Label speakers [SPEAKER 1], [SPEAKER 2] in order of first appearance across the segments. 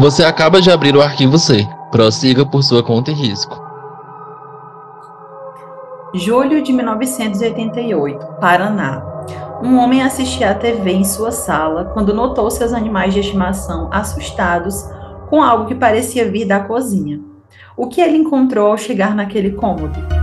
[SPEAKER 1] Você acaba de abrir o arquivo C. Prossiga por sua conta e risco.
[SPEAKER 2] Julho de 1988, Paraná. Um homem assistia à TV em sua sala quando notou seus animais de estimação assustados com algo que parecia vir da cozinha. O que ele encontrou ao chegar naquele cômodo?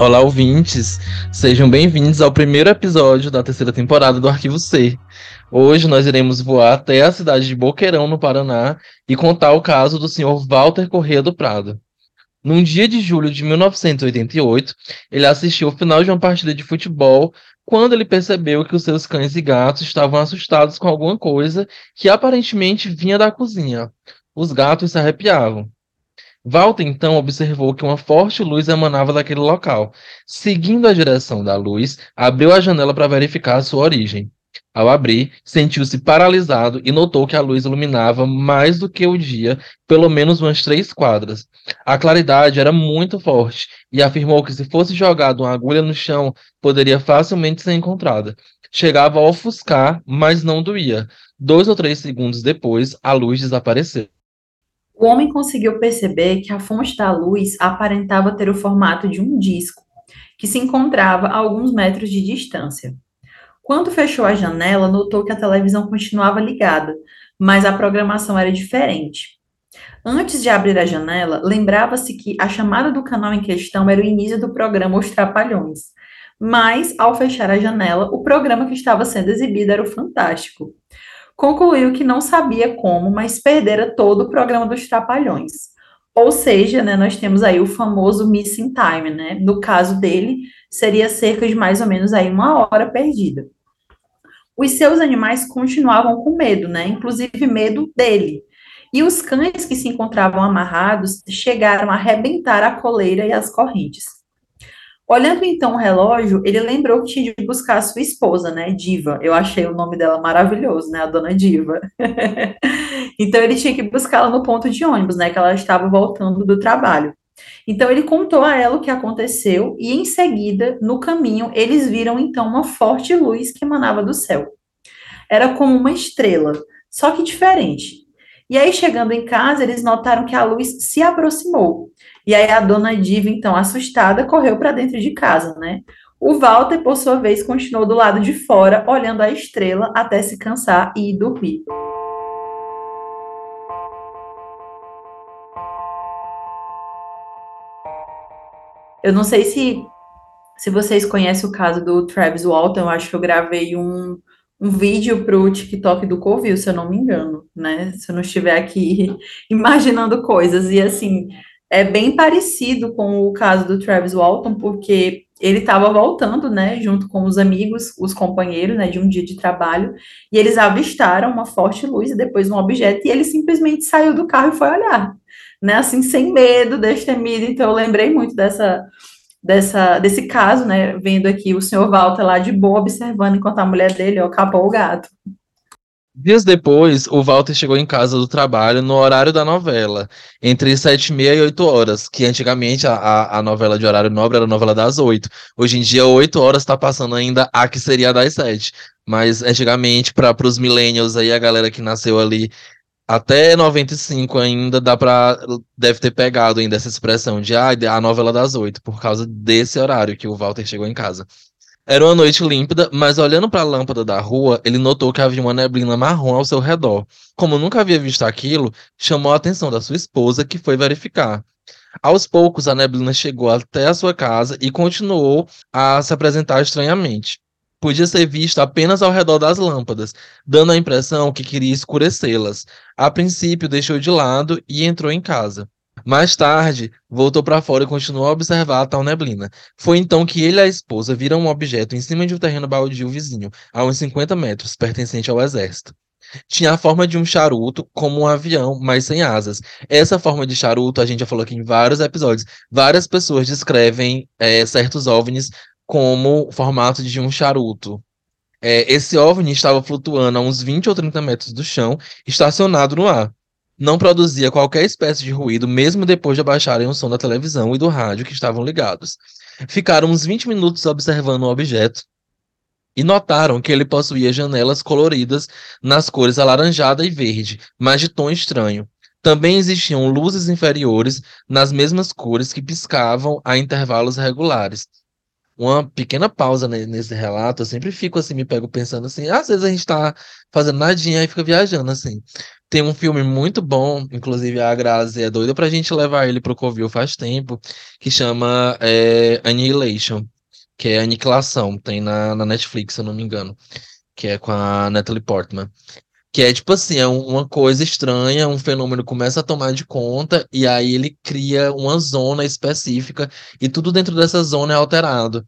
[SPEAKER 1] Olá, ouvintes! Sejam bem-vindos ao primeiro episódio da terceira temporada do Arquivo C. Hoje nós iremos voar até a cidade de Boqueirão, no Paraná, e contar o caso do senhor Walter Corrêa do Prado. Num dia de julho de 1988, ele assistiu ao final de uma partida de futebol quando ele percebeu que os seus cães e gatos estavam assustados com alguma coisa que aparentemente vinha da cozinha. Os gatos se arrepiavam. Walter então observou que uma forte luz emanava daquele local. Seguindo a direção da luz, abriu a janela para verificar sua origem. Ao abrir, sentiu-se paralisado e notou que a luz iluminava mais do que o dia, pelo menos umas três quadras. A claridade era muito forte e afirmou que se fosse jogada uma agulha no chão, poderia facilmente ser encontrada. Chegava a ofuscar, mas não doía. Dois ou três segundos depois, a luz desapareceu.
[SPEAKER 2] O homem conseguiu perceber que a fonte da luz aparentava ter o formato de um disco, que se encontrava a alguns metros de distância. Quando fechou a janela, notou que a televisão continuava ligada, mas a programação era diferente. Antes de abrir a janela, lembrava-se que a chamada do canal em questão era o início do programa Os Trapalhões. Mas, ao fechar a janela, o programa que estava sendo exibido era o Fantástico concluiu que não sabia como, mas perdera todo o programa dos Trapalhões. Ou seja, né, nós temos aí o famoso missing time, né? No caso dele, seria cerca de mais ou menos aí uma hora perdida. Os seus animais continuavam com medo, né? Inclusive medo dele. E os cães que se encontravam amarrados chegaram a arrebentar a coleira e as correntes. Olhando então o relógio, ele lembrou que tinha de buscar a sua esposa, né, Diva. Eu achei o nome dela maravilhoso, né, a dona Diva. então ele tinha que buscá-la no ponto de ônibus, né, que ela estava voltando do trabalho. Então ele contou a ela o que aconteceu e em seguida, no caminho, eles viram então uma forte luz que emanava do céu. Era como uma estrela, só que diferente. E aí chegando em casa, eles notaram que a luz se aproximou e aí a dona Diva, então, assustada, correu para dentro de casa, né? O Walter, por sua vez, continuou do lado de fora, olhando a estrela até se cansar e ir dormir. Eu não sei se, se vocês conhecem o caso do Travis Walton, eu acho que eu gravei um, um vídeo para o TikTok do Covil, se eu não me engano, né? Se eu não estiver aqui imaginando coisas. E assim, é bem parecido com o caso do Travis Walton, porque ele estava voltando, né, junto com os amigos, os companheiros, né, de um dia de trabalho, e eles avistaram uma forte luz e depois um objeto, e ele simplesmente saiu do carro e foi olhar, né, assim, sem medo, destemido, então eu lembrei muito dessa, dessa, desse caso, né, vendo aqui o senhor Walter lá de boa, observando enquanto a mulher dele, ó, capou o gato.
[SPEAKER 1] Dias depois, o Walter chegou em casa do trabalho no horário da novela, entre sete e meia e oito horas, que antigamente a, a novela de horário nobre era a novela das oito. Hoje em dia, oito horas está passando ainda a que seria das sete. Mas antigamente, para os millennials aí, a galera que nasceu ali até 95 ainda, dá pra, deve ter pegado ainda essa expressão de ah, a novela das oito, por causa desse horário que o Walter chegou em casa. Era uma noite límpida, mas olhando para a lâmpada da rua, ele notou que havia uma neblina marrom ao seu redor. Como nunca havia visto aquilo, chamou a atenção da sua esposa, que foi verificar. Aos poucos, a neblina chegou até a sua casa e continuou a se apresentar estranhamente. Podia ser vista apenas ao redor das lâmpadas, dando a impressão que queria escurecê-las. A princípio, deixou de lado e entrou em casa. Mais tarde, voltou para fora e continuou a observar a tal neblina. Foi então que ele e a esposa viram um objeto em cima de um terreno baldio vizinho, a uns 50 metros, pertencente ao exército. Tinha a forma de um charuto, como um avião, mas sem asas. Essa forma de charuto, a gente já falou aqui em vários episódios. Várias pessoas descrevem é, certos OVNIs como o formato de um charuto. É, esse OVNI estava flutuando a uns 20 ou 30 metros do chão, estacionado no ar não produzia qualquer espécie de ruído, mesmo depois de abaixarem o som da televisão e do rádio que estavam ligados. Ficaram uns 20 minutos observando o objeto e notaram que ele possuía janelas coloridas nas cores alaranjada e verde, mas de tom estranho. Também existiam luzes inferiores nas mesmas cores que piscavam a intervalos regulares. Uma pequena pausa nesse relato, eu sempre fico assim, me pego pensando assim, às vezes a gente tá fazendo nadinha e fica viajando assim. Tem um filme muito bom, inclusive a Grazi é doida pra gente levar ele pro Covil faz tempo, que chama é, Annihilation que é Aniquilação, tem na, na Netflix, se eu não me engano, que é com a Natalie Portman. Que é tipo assim, é uma coisa estranha, um fenômeno começa a tomar de conta, e aí ele cria uma zona específica, e tudo dentro dessa zona é alterado.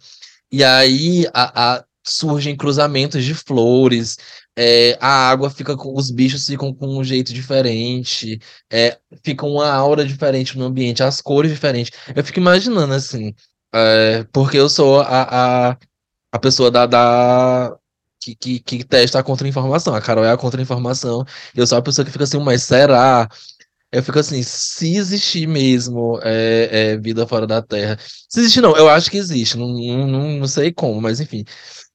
[SPEAKER 1] E aí a, a surgem cruzamentos de flores, é, a água fica com. Os bichos ficam com um jeito diferente, é, fica uma aura diferente no ambiente, as cores diferentes. Eu fico imaginando assim é, porque eu sou a, a, a pessoa da, da que, que, que testa a contra-informação. A Carol é a contra-informação. Eu sou a pessoa que fica assim, mas será? Eu fico assim, se existir mesmo é, é, vida fora da Terra. Se existir, não, eu acho que existe. Não, não, não sei como, mas enfim.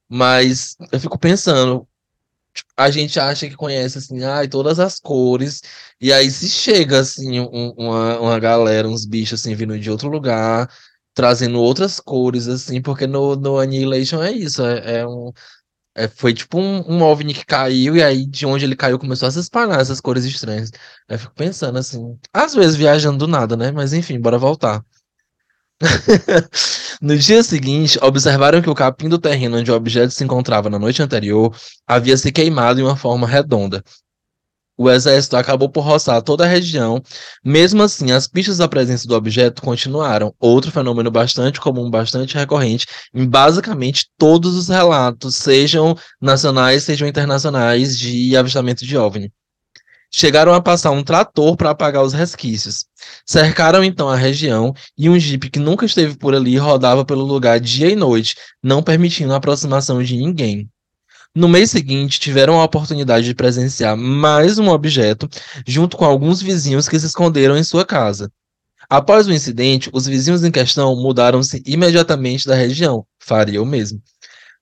[SPEAKER 1] Mas eu fico pensando, a gente acha que conhece assim, ai, todas as cores, e aí se chega assim, um, uma, uma galera, uns bichos assim vindo de outro lugar, trazendo outras cores, assim, porque no, no Annihilation é isso, é, é um. É, foi tipo um, um OVNI que caiu, e aí de onde ele caiu começou a se espalhar essas cores estranhas. Eu fico pensando assim, às vezes viajando do nada, né? Mas enfim, bora voltar. no dia seguinte, observaram que o capim do terreno onde o objeto se encontrava na noite anterior havia se queimado em uma forma redonda, o exército acabou por roçar toda a região. Mesmo assim, as pistas da presença do objeto continuaram. Outro fenômeno bastante comum, bastante recorrente, em basicamente todos os relatos, sejam nacionais, sejam internacionais, de avistamento de OVNI. Chegaram a passar um trator para apagar os resquícios. Cercaram então a região e um jipe que nunca esteve por ali rodava pelo lugar dia e noite, não permitindo a aproximação de ninguém. No mês seguinte, tiveram a oportunidade de presenciar mais um objeto, junto com alguns vizinhos que se esconderam em sua casa. Após o incidente, os vizinhos em questão mudaram-se imediatamente da região. Faria o mesmo.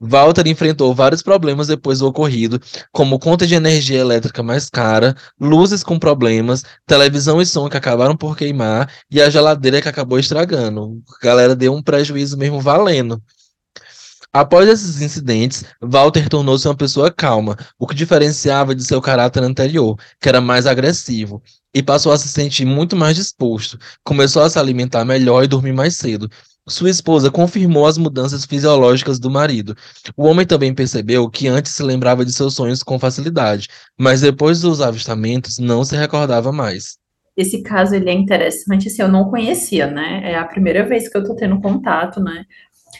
[SPEAKER 1] Walter enfrentou vários problemas depois do ocorrido, como conta de energia elétrica mais cara, luzes com problemas, televisão e som que acabaram por queimar e a geladeira que acabou estragando. A galera deu um prejuízo mesmo valendo. Após esses incidentes, Walter tornou-se uma pessoa calma, o que diferenciava de seu caráter anterior, que era mais agressivo, e passou a se sentir muito mais disposto. Começou a se alimentar melhor e dormir mais cedo. Sua esposa confirmou as mudanças fisiológicas do marido. O homem também percebeu que antes se lembrava de seus sonhos com facilidade, mas depois dos avistamentos não se recordava mais.
[SPEAKER 2] Esse caso ele é interessante, assim, eu não conhecia, né? É a primeira vez que eu tô tendo contato, né?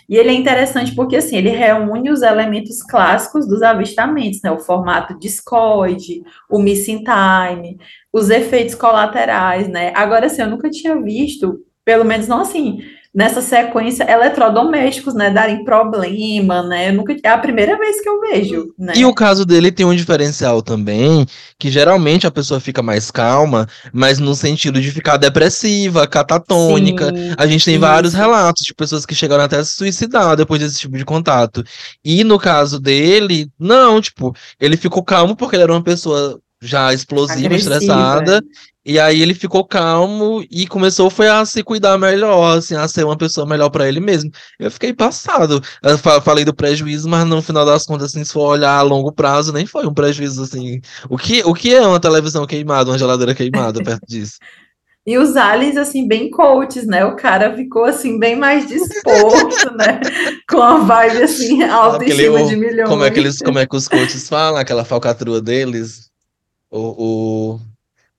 [SPEAKER 2] E ele é interessante porque assim, ele reúne os elementos clássicos dos avistamentos, né? O formato discoide, o missing time, os efeitos colaterais, né? Agora, assim, eu nunca tinha visto, pelo menos não assim, nessa sequência eletrodomésticos, né, darem problema, né? Eu nunca é a primeira vez que eu vejo, né?
[SPEAKER 1] E o caso dele tem um diferencial também, que geralmente a pessoa fica mais calma, mas no sentido de ficar depressiva, catatônica. Sim, a gente tem isso. vários relatos de pessoas que chegaram até a se suicidar depois desse tipo de contato. E no caso dele, não, tipo, ele ficou calmo porque ele era uma pessoa já explosiva, Agressiva, estressada, é. E aí ele ficou calmo e começou foi a se cuidar melhor, assim, a ser uma pessoa melhor para ele mesmo. Eu fiquei passado. Eu falei do prejuízo, mas no final das contas, assim, se for olhar a longo prazo, nem foi um prejuízo assim. O que, o que é uma televisão queimada, uma geladeira queimada perto disso?
[SPEAKER 2] E os aliens, assim, bem coaches, né? O cara ficou, assim, bem mais disposto, né? Com a vibe, assim, alta em cima de milhões.
[SPEAKER 1] Como é, que eles, como é que os coaches falam, aquela falcatrua deles? O, o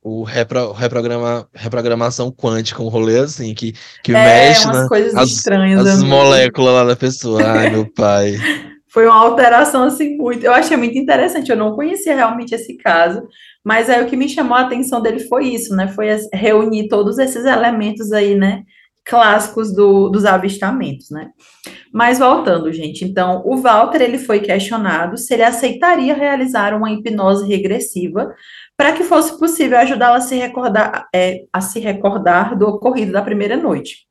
[SPEAKER 1] o repro, reprograma, reprogramação quântica, um rolê assim, que, que é, mexe
[SPEAKER 2] umas coisas as, estranhas
[SPEAKER 1] as moléculas lá da pessoa. Ai, meu pai.
[SPEAKER 2] Foi uma alteração assim muito. Eu achei muito interessante. Eu não conhecia realmente esse caso, mas aí o que me chamou a atenção dele foi isso, né? Foi reunir todos esses elementos aí, né? Clássicos do, dos avistamentos, né? Mas voltando, gente, então o Walter ele foi questionado se ele aceitaria realizar uma hipnose regressiva para que fosse possível ajudá-la a se recordar, é, a se recordar do ocorrido da primeira noite.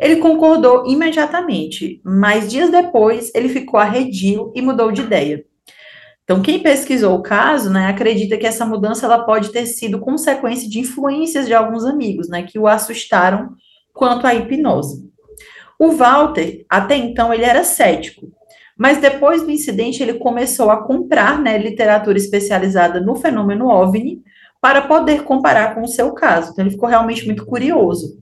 [SPEAKER 2] Ele concordou imediatamente, mas dias depois ele ficou arredio e mudou de ideia. Então, quem pesquisou o caso, né, acredita que essa mudança ela pode ter sido consequência de influências de alguns amigos, né, que o assustaram quanto à hipnose. O Walter, até então, ele era cético, mas depois do incidente ele começou a comprar, né, literatura especializada no fenômeno OVNI para poder comparar com o seu caso. Então, ele ficou realmente muito curioso.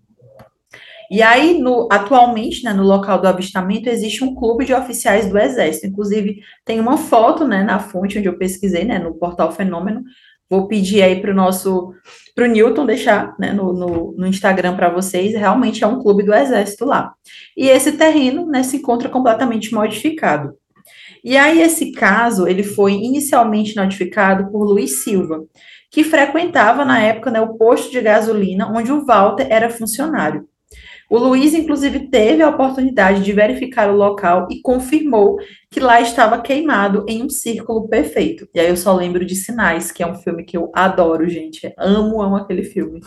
[SPEAKER 2] E aí, no, atualmente, né, no local do avistamento, existe um clube de oficiais do Exército. Inclusive, tem uma foto né, na fonte onde eu pesquisei, né, no portal Fenômeno. Vou pedir aí para o nosso, para o Newton deixar né, no, no, no Instagram para vocês. Realmente é um clube do Exército lá. E esse terreno né, se encontra completamente modificado. E aí, esse caso, ele foi inicialmente notificado por Luiz Silva, que frequentava, na época, né, o posto de gasolina onde o Walter era funcionário. O Luiz, inclusive, teve a oportunidade de verificar o local e confirmou que lá estava queimado em um círculo perfeito. E aí eu só lembro de Sinais, que é um filme que eu adoro, gente. Amo, amo aquele filme.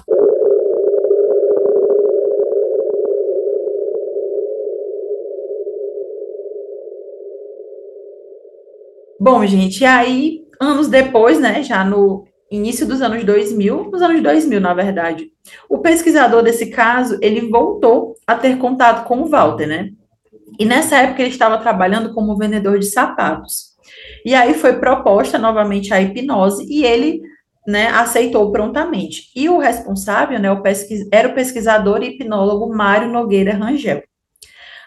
[SPEAKER 2] Bom, gente, aí, anos depois, né, já no início dos anos 2000, nos anos 2000, na verdade. O pesquisador desse caso, ele voltou a ter contato com o Walter, né? E nessa época ele estava trabalhando como vendedor de sapatos. E aí foi proposta novamente a hipnose e ele, né, aceitou prontamente. E o responsável, né, o pesquis... era o pesquisador e hipnólogo Mário Nogueira Rangel.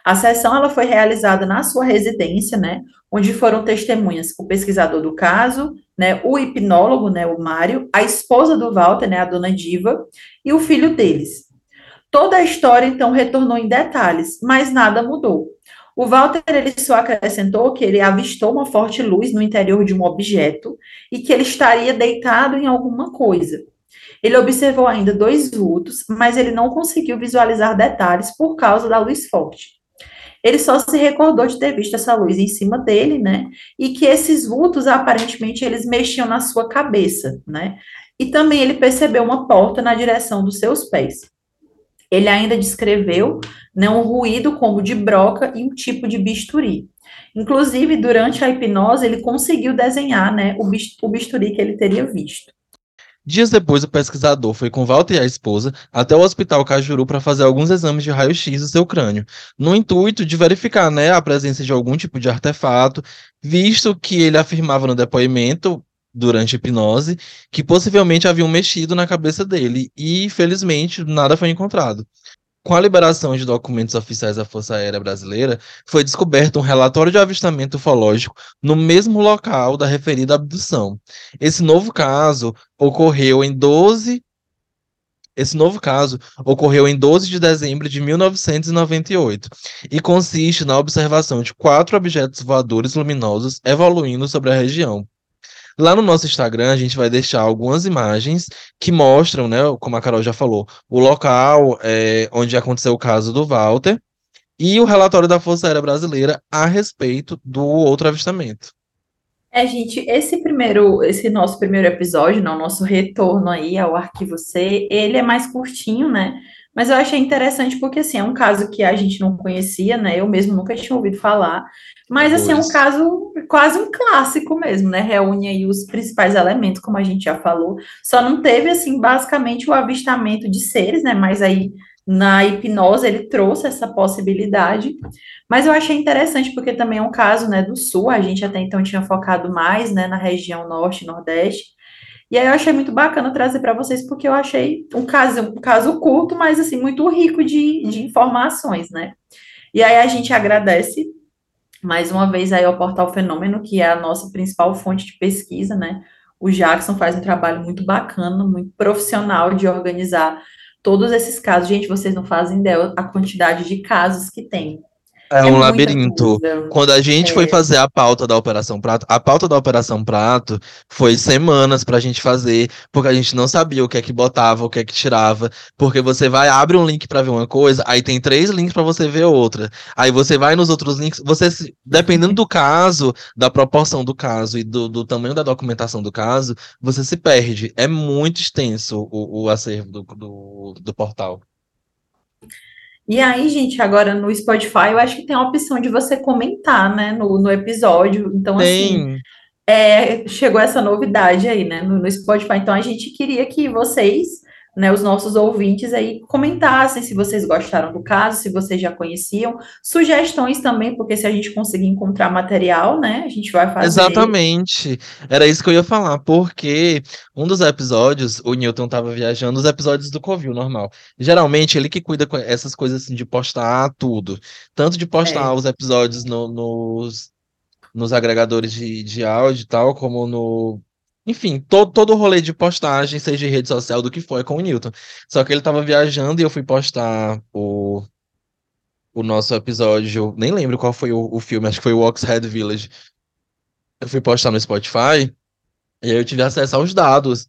[SPEAKER 2] A sessão ela foi realizada na sua residência, né, onde foram testemunhas o pesquisador do caso, né, o hipnólogo, né, o Mário, a esposa do Walter, né, a dona Diva, e o filho deles. Toda a história, então, retornou em detalhes, mas nada mudou. O Walter ele só acrescentou que ele avistou uma forte luz no interior de um objeto e que ele estaria deitado em alguma coisa. Ele observou ainda dois vultos, mas ele não conseguiu visualizar detalhes por causa da luz forte. Ele só se recordou de ter visto essa luz em cima dele, né? E que esses vultos, aparentemente, eles mexiam na sua cabeça, né? E também ele percebeu uma porta na direção dos seus pés. Ele ainda descreveu né, um ruído como de broca e um tipo de bisturi. Inclusive, durante a hipnose, ele conseguiu desenhar né, o bisturi que ele teria visto.
[SPEAKER 1] Dias depois, o pesquisador foi com Walter e a esposa até o Hospital Cajuru para fazer alguns exames de raio-x do seu crânio, no intuito de verificar né, a presença de algum tipo de artefato, visto que ele afirmava no depoimento, durante a hipnose, que possivelmente haviam mexido na cabeça dele, e felizmente nada foi encontrado. Com a liberação de documentos oficiais da Força Aérea Brasileira, foi descoberto um relatório de avistamento ufológico no mesmo local da referida abdução. Esse novo caso ocorreu em 12 esse novo caso ocorreu em 12 de dezembro de 1998 e consiste na observação de quatro objetos voadores luminosos evoluindo sobre a região. Lá no nosso Instagram, a gente vai deixar algumas imagens que mostram, né, como a Carol já falou, o local é, onde aconteceu o caso do Walter e o relatório da Força Aérea Brasileira a respeito do outro avistamento.
[SPEAKER 2] É, gente, esse primeiro, esse nosso primeiro episódio, não, nosso retorno aí ao Arquivo C, ele é mais curtinho, né? Mas eu achei interessante porque, assim, é um caso que a gente não conhecia, né? Eu mesmo nunca tinha ouvido falar. Mas, assim, é um caso quase um clássico mesmo, né? Reúne aí os principais elementos, como a gente já falou. Só não teve, assim, basicamente o avistamento de seres, né? Mas aí, na hipnose, ele trouxe essa possibilidade. Mas eu achei interessante porque também é um caso, né, do Sul. A gente até então tinha focado mais, né, na região Norte Nordeste. E aí eu achei muito bacana trazer para vocês, porque eu achei um caso, um caso curto, mas assim, muito rico de, de informações, né? E aí a gente agradece mais uma vez aí ao Portal Fenômeno, que é a nossa principal fonte de pesquisa, né? O Jackson faz um trabalho muito bacana, muito profissional de organizar todos esses casos. Gente, vocês não fazem ideia a quantidade de casos que tem.
[SPEAKER 1] É, é um labirinto. Quando a gente é. foi fazer a pauta da Operação Prato, a pauta da Operação Prato foi semanas pra gente fazer, porque a gente não sabia o que é que botava, o que é que tirava, porque você vai, abre um link para ver uma coisa, aí tem três links para você ver outra. Aí você vai nos outros links, você, dependendo do caso, da proporção do caso e do, do tamanho da documentação do caso, você se perde. É muito extenso o, o acervo do, do, do portal.
[SPEAKER 2] E aí, gente, agora no Spotify, eu acho que tem a opção de você comentar, né, no, no episódio. Então, assim,
[SPEAKER 1] Tem.
[SPEAKER 2] é, chegou essa novidade aí, né, no, no Spotify. Então, a gente queria que vocês, né, os nossos ouvintes aí, comentassem se vocês gostaram do caso, se vocês já conheciam. Sugestões também, porque se a gente conseguir encontrar material, né, a gente vai fazer.
[SPEAKER 1] Exatamente. Era isso que eu ia falar, porque um dos episódios, o Newton tava viajando, os episódios do Covil, normal. Geralmente, ele que cuida com essas coisas assim, de postar tudo. Tanto de postar
[SPEAKER 2] É.
[SPEAKER 1] os episódios no- nos, nos agregadores de, de áudio e tal, como no. Enfim, todo, todo o rolê de postagem, seja de rede social, do que for, é com o Newton. Só que ele tava viajando e eu fui postar o, o nosso episódio. Nem lembro qual foi o, o filme, acho que foi o Oxhead Village. Eu fui postar no Spotify e aí eu tive acesso aos dados.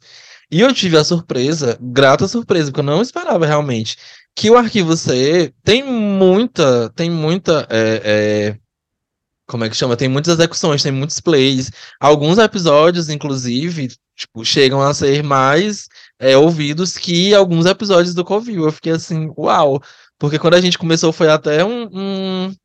[SPEAKER 1] E eu tive a surpresa, grata surpresa, porque eu não esperava realmente, que o arquivo C tem muita, tem muita, é, é, como é que chama? Tem muitas execuções, tem muitos plays. Alguns episódios, inclusive, tipo, chegam a ser mais é, ouvidos que alguns episódios do Covil. Eu fiquei assim, uau! Porque quando a gente começou foi até um, um-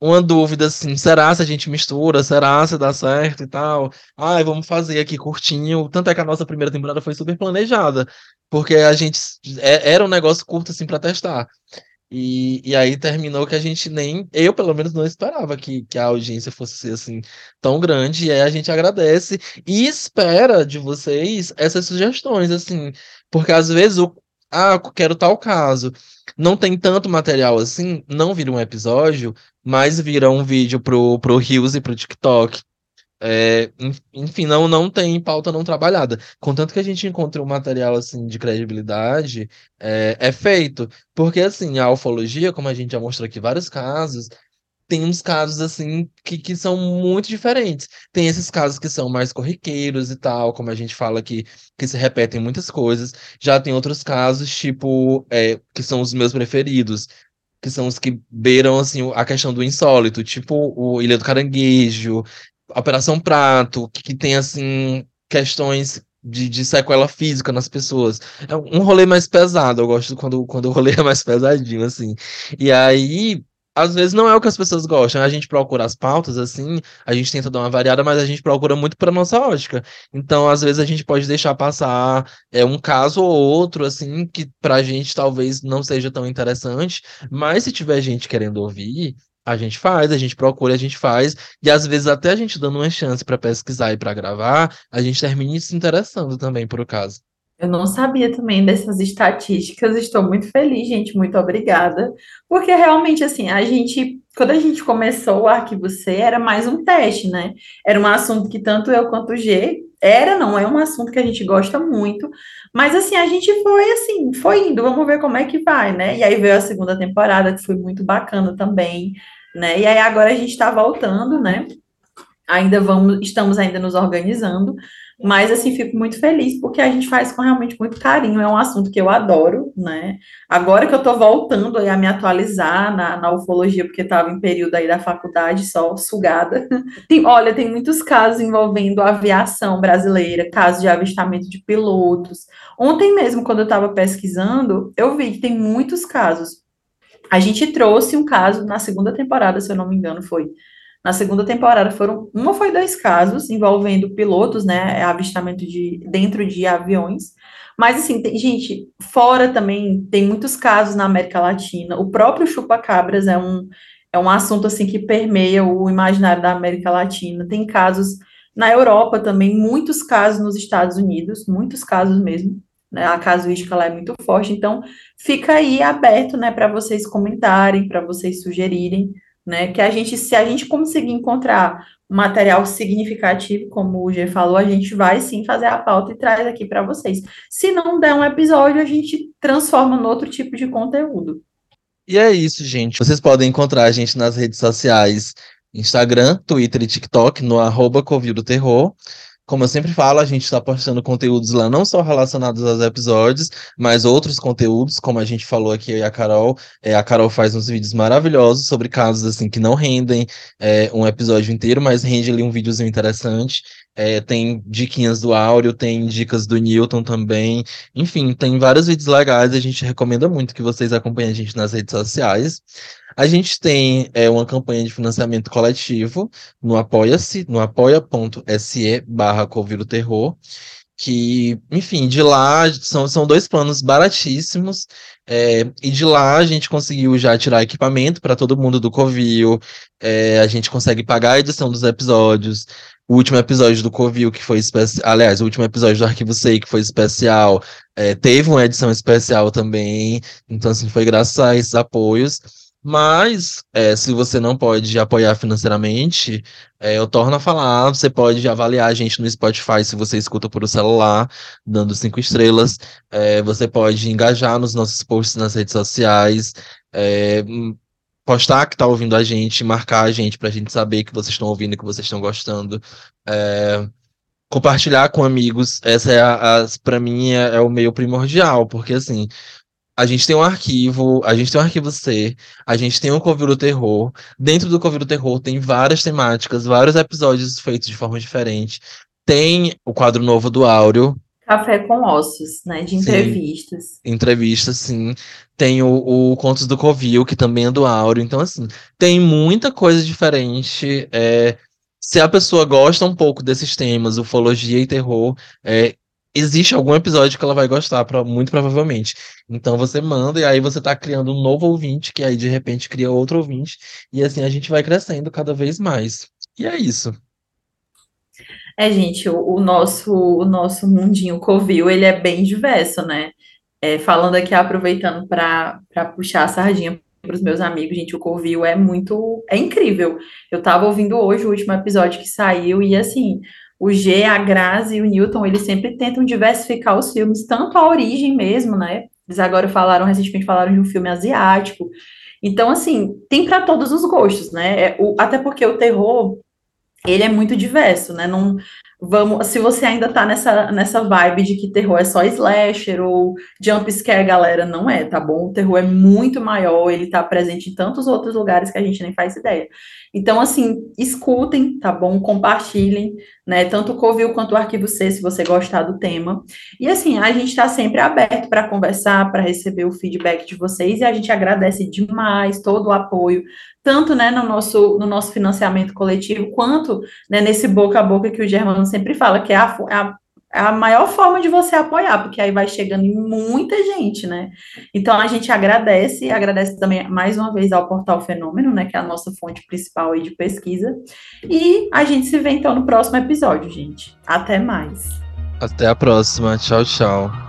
[SPEAKER 1] uma dúvida assim, será se a gente mistura? Será se dá certo e tal? Ai, vamos fazer aqui curtinho. Tanto é que a nossa primeira temporada foi super planejada, porque a gente é- era um negócio curto assim para testar. E, e aí terminou que a gente nem, eu pelo menos não esperava que, que a audiência fosse assim tão grande, e aí a gente agradece e espera de vocês essas sugestões, assim, porque às vezes o, ah, quero tal caso, não tem tanto material assim, não vira um episódio, mas vira um vídeo pro, pro Reels e pro TikTok. É, en- enfim, não, não tem pauta não trabalhada. Contanto que a gente encontre um material assim de credibilidade, é, é feito. Porque assim, a ufologia, como a gente já mostrou aqui vários casos, tem uns casos assim que, que são muito diferentes. Tem esses casos que são mais corriqueiros e tal, como a gente fala aqui, que se repetem muitas coisas. Já tem outros casos, tipo, é, que são os meus preferidos, que são os que beiram assim a questão do insólito, tipo o Ilha do Caranguejo, Operação Prato, que, que tem assim questões de, de sequela física nas pessoas. É um rolê mais pesado, eu gosto quando, quando o rolê é mais pesadinho, assim. E aí, às vezes não é o que as pessoas gostam. A gente procura as pautas, assim, a gente tenta dar uma variada, mas a gente procura muito para nossa ótica. Então, às vezes, a gente pode deixar passar é, um caso ou outro, assim, que pra gente talvez não seja tão interessante, mas se tiver gente querendo ouvir. A gente faz, a gente procura, a gente faz, e às vezes até a gente dando uma chance para pesquisar e para gravar, a gente termina se interessando também por o caso.
[SPEAKER 2] Eu não sabia também dessas estatísticas, estou muito feliz, gente, muito obrigada. Porque realmente, assim, a gente, quando a gente começou o Arquivo C, era mais um teste, né? Era um assunto que tanto eu quanto o G, era, não, é um assunto que a gente gosta muito, mas assim, a gente foi assim, foi indo, vamos ver como é que vai, né? E aí veio a segunda temporada, que foi muito bacana também, né? E aí agora a gente está voltando, né? Ainda vamos, estamos ainda nos organizando, mas assim, fico muito feliz porque a gente faz com realmente muito carinho, é um assunto que eu adoro, né? Agora que eu tô voltando a me atualizar na, na ufologia, porque estava em período aí da faculdade só sugada. Tem- olha, tem muitos casos envolvendo aviação brasileira, casos de avistamento de pilotos. Ontem mesmo, quando eu estava pesquisando, eu vi que tem muitos casos. A gente trouxe um caso na segunda temporada, se eu não me engano, foi. Na segunda temporada foram, uma foi dois casos envolvendo pilotos, né, avistamento de dentro de aviões. Mas assim, tem, gente, fora também tem muitos casos na América Latina. O próprio chupa-cabras é um é um assunto assim que permeia o imaginário da América Latina. Tem casos na Europa também, muitos casos nos Estados Unidos, muitos casos mesmo. Né, a casuística lá é muito forte, então fica aí aberto, né, para vocês comentarem, para vocês sugerirem, né, que a gente, se a gente conseguir encontrar material significativo, como o G falou, a gente vai sim fazer a pauta e traz aqui para vocês. Se não der um episódio, a gente transforma em outro tipo de conteúdo.
[SPEAKER 1] E é isso, gente. Vocês podem encontrar a gente nas redes sociais, Instagram, Twitter e TikTok, no arroba Covil do Terror. Como eu sempre falo, a gente está postando conteúdos lá não só relacionados aos episódios, mas outros conteúdos, como a gente falou aqui, a Carol. É, a Carol faz uns vídeos maravilhosos sobre casos assim que não rendem é, um episódio inteiro, mas rende ali um videozinho interessante. É, tem diquinhas do Áureo, tem dicas do Newton também. Enfim, tem vários vídeos legais. A gente recomenda muito que vocês acompanhem a gente nas redes sociais. A gente tem é, uma campanha de financiamento coletivo no Apoia-se, no apoia.se barra Terror que, enfim, de lá são, são dois planos baratíssimos, é, e de lá a gente conseguiu já tirar equipamento para todo mundo do Covil, é, a gente consegue pagar a edição dos episódios, o último episódio do Covil, que foi especial, aliás, o último episódio do Arquivo Sei, que foi especial, é, teve uma edição especial também, então, assim, foi graças a esses apoios, mas, é, se você não pode apoiar financeiramente, é, eu torno a falar, você pode avaliar a gente no Spotify se você escuta por o celular, dando cinco estrelas. É, você pode engajar nos nossos posts nas redes sociais, é, postar que está ouvindo a gente, marcar a gente para a gente saber que vocês estão ouvindo que vocês estão gostando. É, compartilhar com amigos, essa é para mim é, é o meio primordial, porque assim, a gente tem um arquivo, a gente tem um arquivo C, a gente tem um Covil do Terror. Dentro do Covil do Terror tem várias temáticas, vários episódios feitos de forma diferente. Tem o quadro novo do Áureo.
[SPEAKER 2] Café com ossos, né? De entrevistas. Sim,
[SPEAKER 1] entrevistas, sim. Tem o, o Contos do Covil, que também é do Áureo. Então, assim, tem muita coisa diferente. É, se a pessoa gosta um pouco desses temas, ufologia e terror, é, existe algum episódio que ela vai gostar, muito provavelmente. Então você manda e aí você tá criando um novo ouvinte, que aí de repente cria outro ouvinte, e assim a gente vai crescendo cada vez mais. E é isso.
[SPEAKER 2] É, gente, o, o nosso o nosso mundinho Covil, ele é bem diverso, né? É, falando aqui, aproveitando para puxar a sardinha para os meus amigos, gente, o Covil é muito, é incrível. Eu estava ouvindo hoje o último episódio que saiu e assim, o G, a Grazi e o Newton, eles sempre tentam diversificar os filmes, tanto a origem mesmo, né? Eles agora falaram, recentemente falaram de um filme asiático. Então, assim, tem para todos os gostos, né? É, o, até porque o terror, ele é muito diverso, né? Não, vamos, se você ainda tá nessa, nessa vibe de que terror é só slasher ou jump scare, galera, não é, tá bom? O terror é muito maior, ele tá presente em tantos outros lugares que a gente nem faz ideia. Então, assim, escutem, tá bom? Compartilhem, né? Tanto o Covil quanto o Arquivo C, se você gostar do tema. E assim, a gente está sempre aberto para conversar, para receber o feedback de vocês, e a gente agradece demais todo o apoio, tanto né, no, nosso, no nosso financiamento coletivo, quanto né, nesse boca a boca que o Germano sempre fala, que é a, a é a maior forma de você apoiar, porque aí vai chegando muita gente, né? Então a gente agradece, agradece também mais uma vez ao Portal Fenômeno, né? Que é a nossa fonte principal aí de pesquisa. E a gente se vê então no próximo episódio, gente. Até mais.
[SPEAKER 1] Até a próxima. Tchau, tchau.